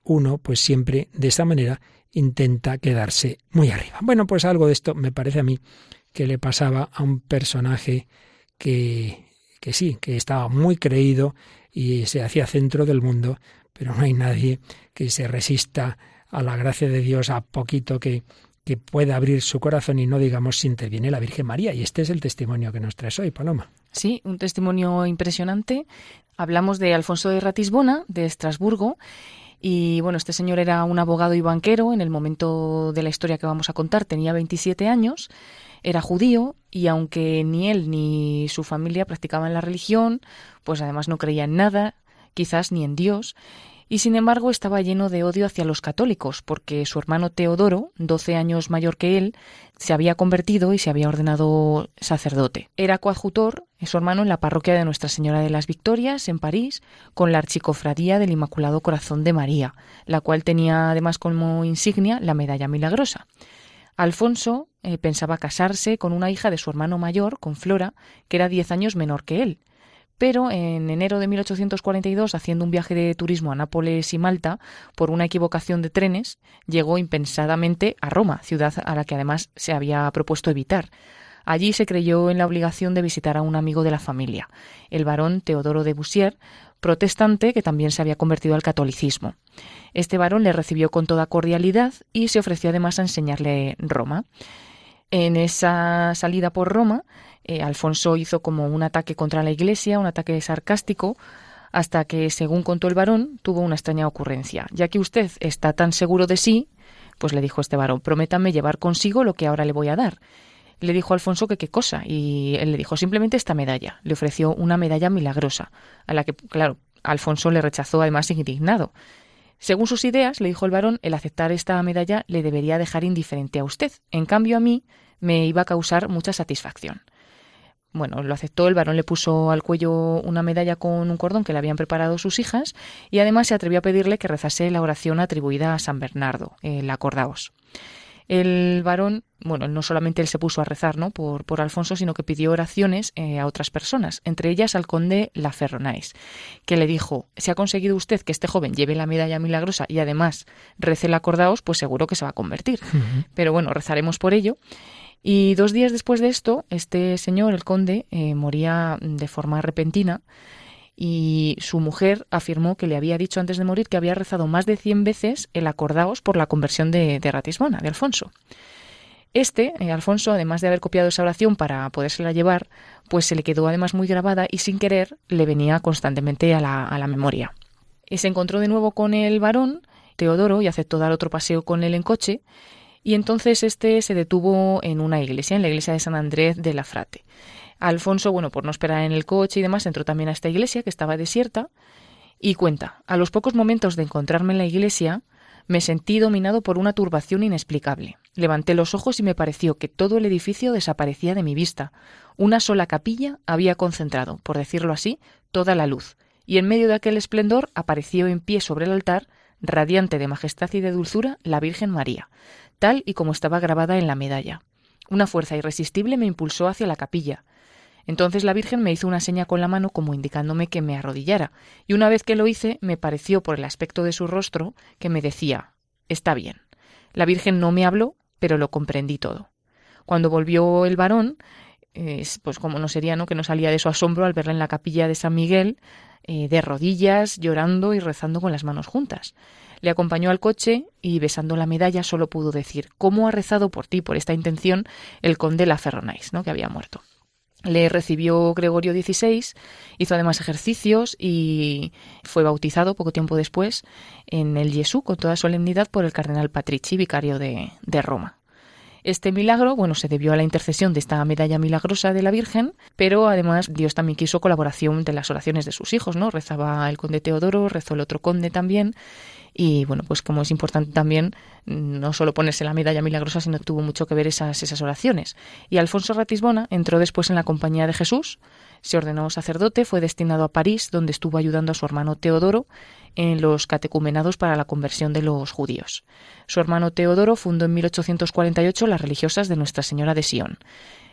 uno, pues siempre de esta manera intenta quedarse muy arriba. Bueno, pues algo de esto me parece a mí que le pasaba a un personaje que, que sí, que estaba muy creído y se hacía centro del mundo, pero no hay nadie que se resista a la gracia de Dios a poquito que, que pueda abrir su corazón y no digamos si interviene la Virgen María. Y este es el testimonio que nos traes hoy, Paloma. Sí, un testimonio impresionante. Hablamos de Alfonso de Ratisbona, de Estrasburgo, y bueno, este señor era un abogado y banquero en el momento de la historia que vamos a contar, tenía 27 años, era judío y aunque ni él ni su familia practicaban la religión, pues además no creía en nada, quizás ni en Dios, y sin embargo estaba lleno de odio hacia los católicos, porque su hermano Teodoro, 12 años mayor que él, se había convertido y se había ordenado sacerdote. Era coadjutor, su hermano, en la parroquia de Nuestra Señora de las Victorias, en París, con la archicofradía del Inmaculado Corazón de María, la cual tenía además como insignia la medalla milagrosa. Alfonso eh, pensaba casarse con una hija de su hermano mayor, con Flora, que era diez años menor que él, pero en enero de 1842, haciendo un viaje de turismo a Nápoles y Malta, por una equivocación de trenes, llegó impensadamente a Roma, ciudad a la que además se había propuesto evitar. Allí se creyó en la obligación de visitar a un amigo de la familia, el barón Teodoro de Bussier, protestante que también se había convertido al catolicismo. Este varón le recibió con toda cordialidad y se ofreció además a enseñarle Roma. En esa salida por Roma, eh, Alfonso hizo como un ataque contra la iglesia, un ataque sarcástico, hasta que, según contó el varón, tuvo una extraña ocurrencia. Ya que usted está tan seguro de sí, pues le dijo este varón, prométame llevar consigo lo que ahora le voy a dar. Le dijo Alfonso que qué cosa, y él le dijo simplemente esta medalla. Le ofreció una medalla milagrosa, a la que, claro, Alfonso le rechazó además indignado. Según sus ideas, le dijo el varón, el aceptar esta medalla le debería dejar indiferente a usted. En cambio, a mí me iba a causar mucha satisfacción. Bueno, lo aceptó, el varón le puso al cuello una medalla con un cordón que le habían preparado sus hijas y además se atrevió a pedirle que rezase la oración atribuida a San Bernardo, el acordaos. El varón, bueno, no solamente él se puso a rezar ¿no? por, por Alfonso, sino que pidió oraciones eh, a otras personas, entre ellas al conde La Ferronais, que le dijo, si ha conseguido usted que este joven lleve la medalla milagrosa y además rece el acordaos, pues seguro que se va a convertir. Pero bueno, rezaremos por ello. Y dos días después de esto, este señor, el conde, eh, moría de forma repentina y su mujer afirmó que le había dicho antes de morir que había rezado más de cien veces el acordaos por la conversión de, de Ratisbona, de Alfonso. Este, eh, Alfonso, además de haber copiado esa oración para podérsela llevar, pues se le quedó además muy grabada y sin querer le venía constantemente a la, a la memoria. Y se encontró de nuevo con el varón, Teodoro, y aceptó dar otro paseo con él en coche, y entonces este se detuvo en una iglesia, en la iglesia de San Andrés de la Frate. Alfonso, bueno, por no esperar en el coche y demás, entró también a esta iglesia que estaba desierta y cuenta, a los pocos momentos de encontrarme en la iglesia, me sentí dominado por una turbación inexplicable. Levanté los ojos y me pareció que todo el edificio desaparecía de mi vista. Una sola capilla había concentrado, por decirlo así, toda la luz, y en medio de aquel esplendor apareció en pie sobre el altar, radiante de majestad y de dulzura, la Virgen María, tal y como estaba grabada en la medalla. Una fuerza irresistible me impulsó hacia la capilla. Entonces la Virgen me hizo una seña con la mano como indicándome que me arrodillara, y una vez que lo hice me pareció por el aspecto de su rostro que me decía Está bien. La Virgen no me habló, pero lo comprendí todo. Cuando volvió el varón, pues como no sería, ¿no? Que no salía de su asombro al verla en la capilla de San Miguel, eh, de rodillas, llorando y rezando con las manos juntas. Le acompañó al coche y besando la medalla solo pudo decir cómo ha rezado por ti, por esta intención, el conde La Ferronais, ¿no? que había muerto. Le recibió Gregorio XVI, hizo además ejercicios y fue bautizado poco tiempo después en el Jesús con toda solemnidad por el cardenal Patrici, vicario de, de Roma. Este milagro, bueno, se debió a la intercesión de esta medalla milagrosa de la Virgen, pero además Dios también quiso colaboración de las oraciones de sus hijos, ¿no? Rezaba el conde Teodoro, rezó el otro conde también, y bueno, pues como es importante también no solo ponerse la medalla milagrosa, sino tuvo mucho que ver esas, esas oraciones. Y Alfonso Ratisbona entró después en la compañía de Jesús, se ordenó sacerdote, fue destinado a París, donde estuvo ayudando a su hermano Teodoro en los catecumenados para la conversión de los judíos. Su hermano Teodoro fundó en 1848 las religiosas de Nuestra Señora de Sion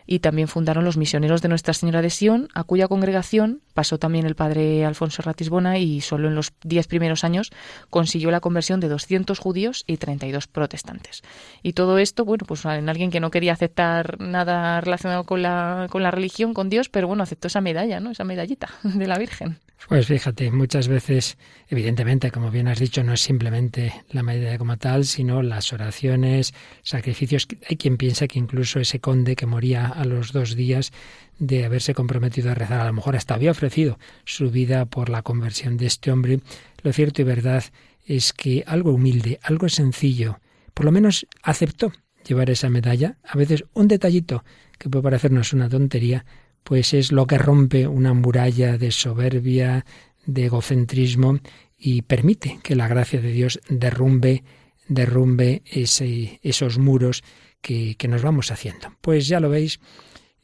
y también fundaron los misioneros de Nuestra Señora de Sion, a cuya congregación pasó también el padre Alfonso Ratisbona y solo en los diez primeros años consiguió la conversión de 200 judíos y 32 protestantes. Y todo esto, bueno, pues en alguien que no quería aceptar nada relacionado con la, con la religión, con Dios, pero bueno, aceptó esa medalla, ¿no? Esa medallita de la Virgen. Pues fíjate, muchas veces, evidentemente, como bien has dicho, no es simplemente la medalla como tal, sino las oraciones, sacrificios. Hay quien piensa que incluso ese conde que moría a los dos días de haberse comprometido a rezar, a lo mejor hasta había ofrecido su vida por la conversión de este hombre. Lo cierto y verdad es que algo humilde, algo sencillo, por lo menos aceptó llevar esa medalla. A veces un detallito que puede parecernos una tontería, pues es lo que rompe una muralla de soberbia, de egocentrismo y permite que la gracia de Dios derrumbe, derrumbe ese, esos muros que, que nos vamos haciendo. Pues ya lo veis,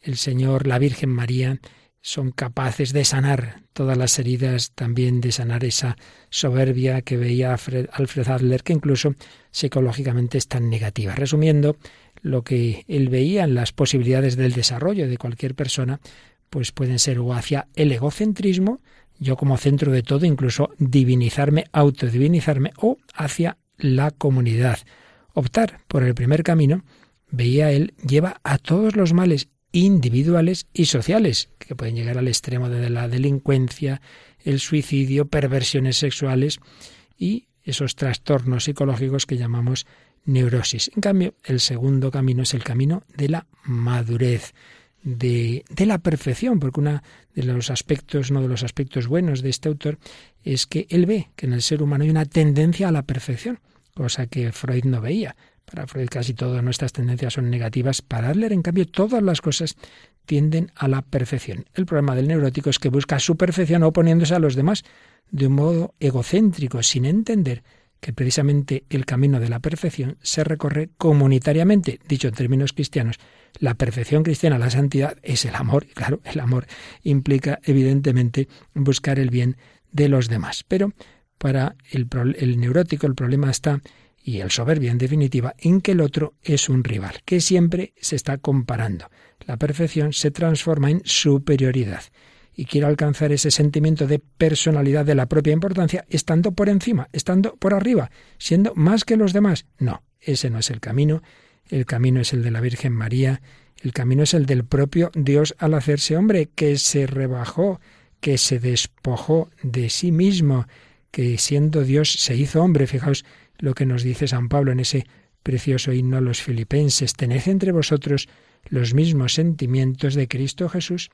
el Señor, la Virgen María, son capaces de sanar todas las heridas, también de sanar esa soberbia que veía Alfred Adler, que incluso psicológicamente es tan negativa. Resumiendo, lo que él veía en las posibilidades del desarrollo de cualquier persona, pues pueden ser o hacia el egocentrismo, yo como centro de todo, incluso divinizarme, autodivinizarme, o hacia la comunidad. Optar por el primer camino, veía él, lleva a todos los males individuales y sociales, que pueden llegar al extremo de la delincuencia, el suicidio, perversiones sexuales y esos trastornos psicológicos que llamamos neurosis. En cambio, el segundo camino es el camino de la madurez, de, de, la perfección, porque uno de los aspectos, uno de los aspectos buenos de este autor es que él ve que en el ser humano hay una tendencia a la perfección, cosa que Freud no veía. Para Freud casi todas nuestras tendencias son negativas. Para Adler, en cambio, todas las cosas tienden a la perfección. El problema del neurótico es que busca su perfección oponiéndose a los demás de un modo egocéntrico, sin entender que precisamente el camino de la perfección se recorre comunitariamente, dicho en términos cristianos. La perfección cristiana, la santidad, es el amor, y claro, el amor implica evidentemente buscar el bien de los demás. Pero para el, el neurótico el problema está, y el soberbio en definitiva, en que el otro es un rival, que siempre se está comparando. La perfección se transforma en superioridad y quiere alcanzar ese sentimiento de personalidad de la propia importancia, estando por encima, estando por arriba, siendo más que los demás. No, ese no es el camino. El camino es el de la Virgen María, el camino es el del propio Dios al hacerse hombre, que se rebajó, que se despojó de sí mismo, que siendo Dios se hizo hombre. Fijaos lo que nos dice San Pablo en ese precioso himno a los filipenses. Tened entre vosotros los mismos sentimientos de Cristo Jesús,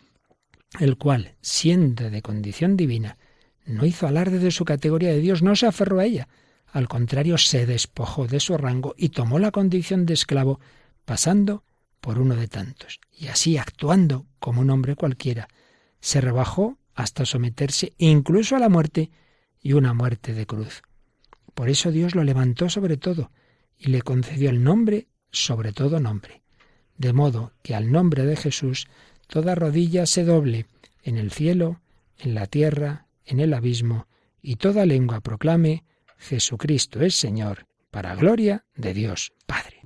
el cual, siendo de condición divina, no hizo alarde de su categoría de Dios, no se aferró a ella, Al contrario, se despojó de su rango y tomó la condición de esclavo, pasando por uno de tantos. Y así, actuando como un hombre cualquiera, se rebajó hasta someterse incluso a la muerte y una muerte de cruz. Por eso Dios lo levantó sobre todo y le concedió el nombre sobre todo nombre, de modo que al nombre de Jesús toda rodilla se doble en el cielo, en la tierra, en el abismo, y toda lengua proclame Jesucristo es Señor, para gloria de Dios Padre.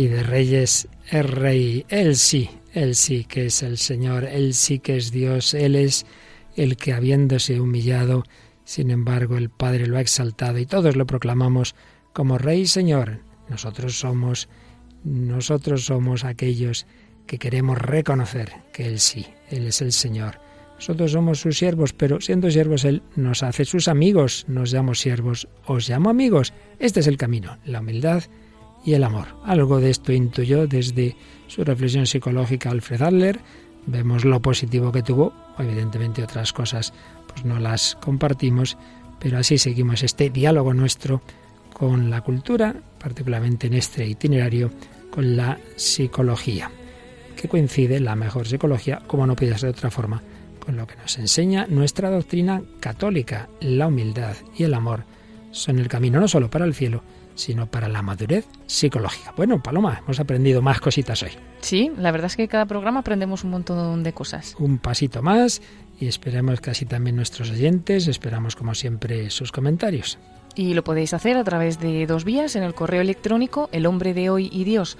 Y de reyes es rey. Él sí, él sí que es el Señor, él sí que es Dios, él es el que habiéndose humillado, sin embargo el Padre lo ha exaltado y todos lo proclamamos como Rey y Señor. Nosotros somos, nosotros somos aquellos que queremos reconocer que Él sí, Él es el Señor. Nosotros somos sus siervos, pero siendo siervos Él nos hace sus amigos, nos llamo siervos, os llamo amigos. Este es el camino, la humildad y el amor. Algo de esto intuyó desde su reflexión psicológica Alfred Adler. Vemos lo positivo que tuvo, evidentemente otras cosas pues no las compartimos, pero así seguimos este diálogo nuestro con la cultura, particularmente en este itinerario con la psicología, que coincide la mejor psicología, como no puede ser de otra forma, con lo que nos enseña nuestra doctrina católica. La humildad y el amor son el camino no solo para el cielo, sino para la madurez psicológica. Bueno, Paloma, hemos aprendido más cositas hoy. Sí, la verdad es que cada programa aprendemos un montón de cosas. Un pasito más y esperemos que así también nuestros oyentes, esperamos como siempre sus comentarios. Y lo podéis hacer a través de dos vías, en el correo electrónico el hombre de hoy y Dios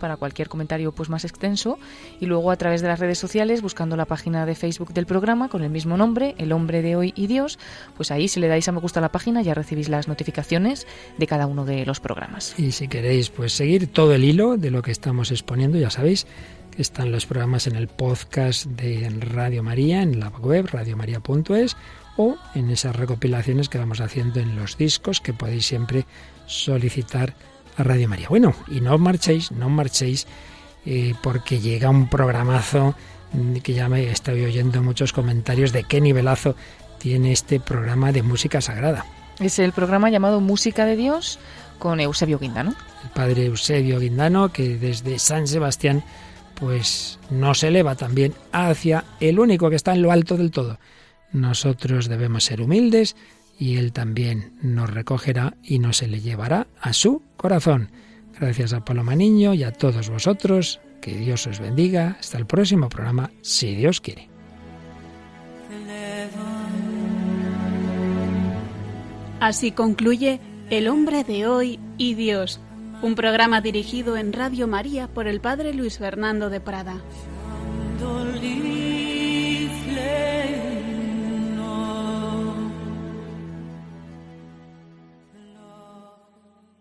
para cualquier comentario pues más extenso y luego a través de las redes sociales buscando la página de Facebook del programa con el mismo nombre, el hombre de hoy y Dios, pues ahí si le dais a me gusta a la página ya recibís las notificaciones de cada uno de los programas. Y si queréis pues seguir todo el hilo de lo que estamos exponiendo, ya sabéis que están los programas en el podcast de Radio María, en la web radiomaria.es o en esas recopilaciones que vamos haciendo en los discos que podéis siempre solicitar a Radio María. Bueno, y no marchéis, no marchéis, eh, porque llega un programazo que ya me estoy oyendo muchos comentarios de qué nivelazo tiene este programa de música sagrada. Es el programa llamado Música de Dios con Eusebio Guindano. El padre Eusebio Guindano, que desde San Sebastián pues nos eleva también hacia el único que está en lo alto del todo, nosotros debemos ser humildes y Él también nos recogerá y nos se le llevará a su corazón. Gracias a Paloma Niño y a todos vosotros. Que Dios os bendiga. Hasta el próximo programa, si Dios quiere. Así concluye El hombre de hoy y Dios, un programa dirigido en Radio María por el Padre Luis Fernando de Prada.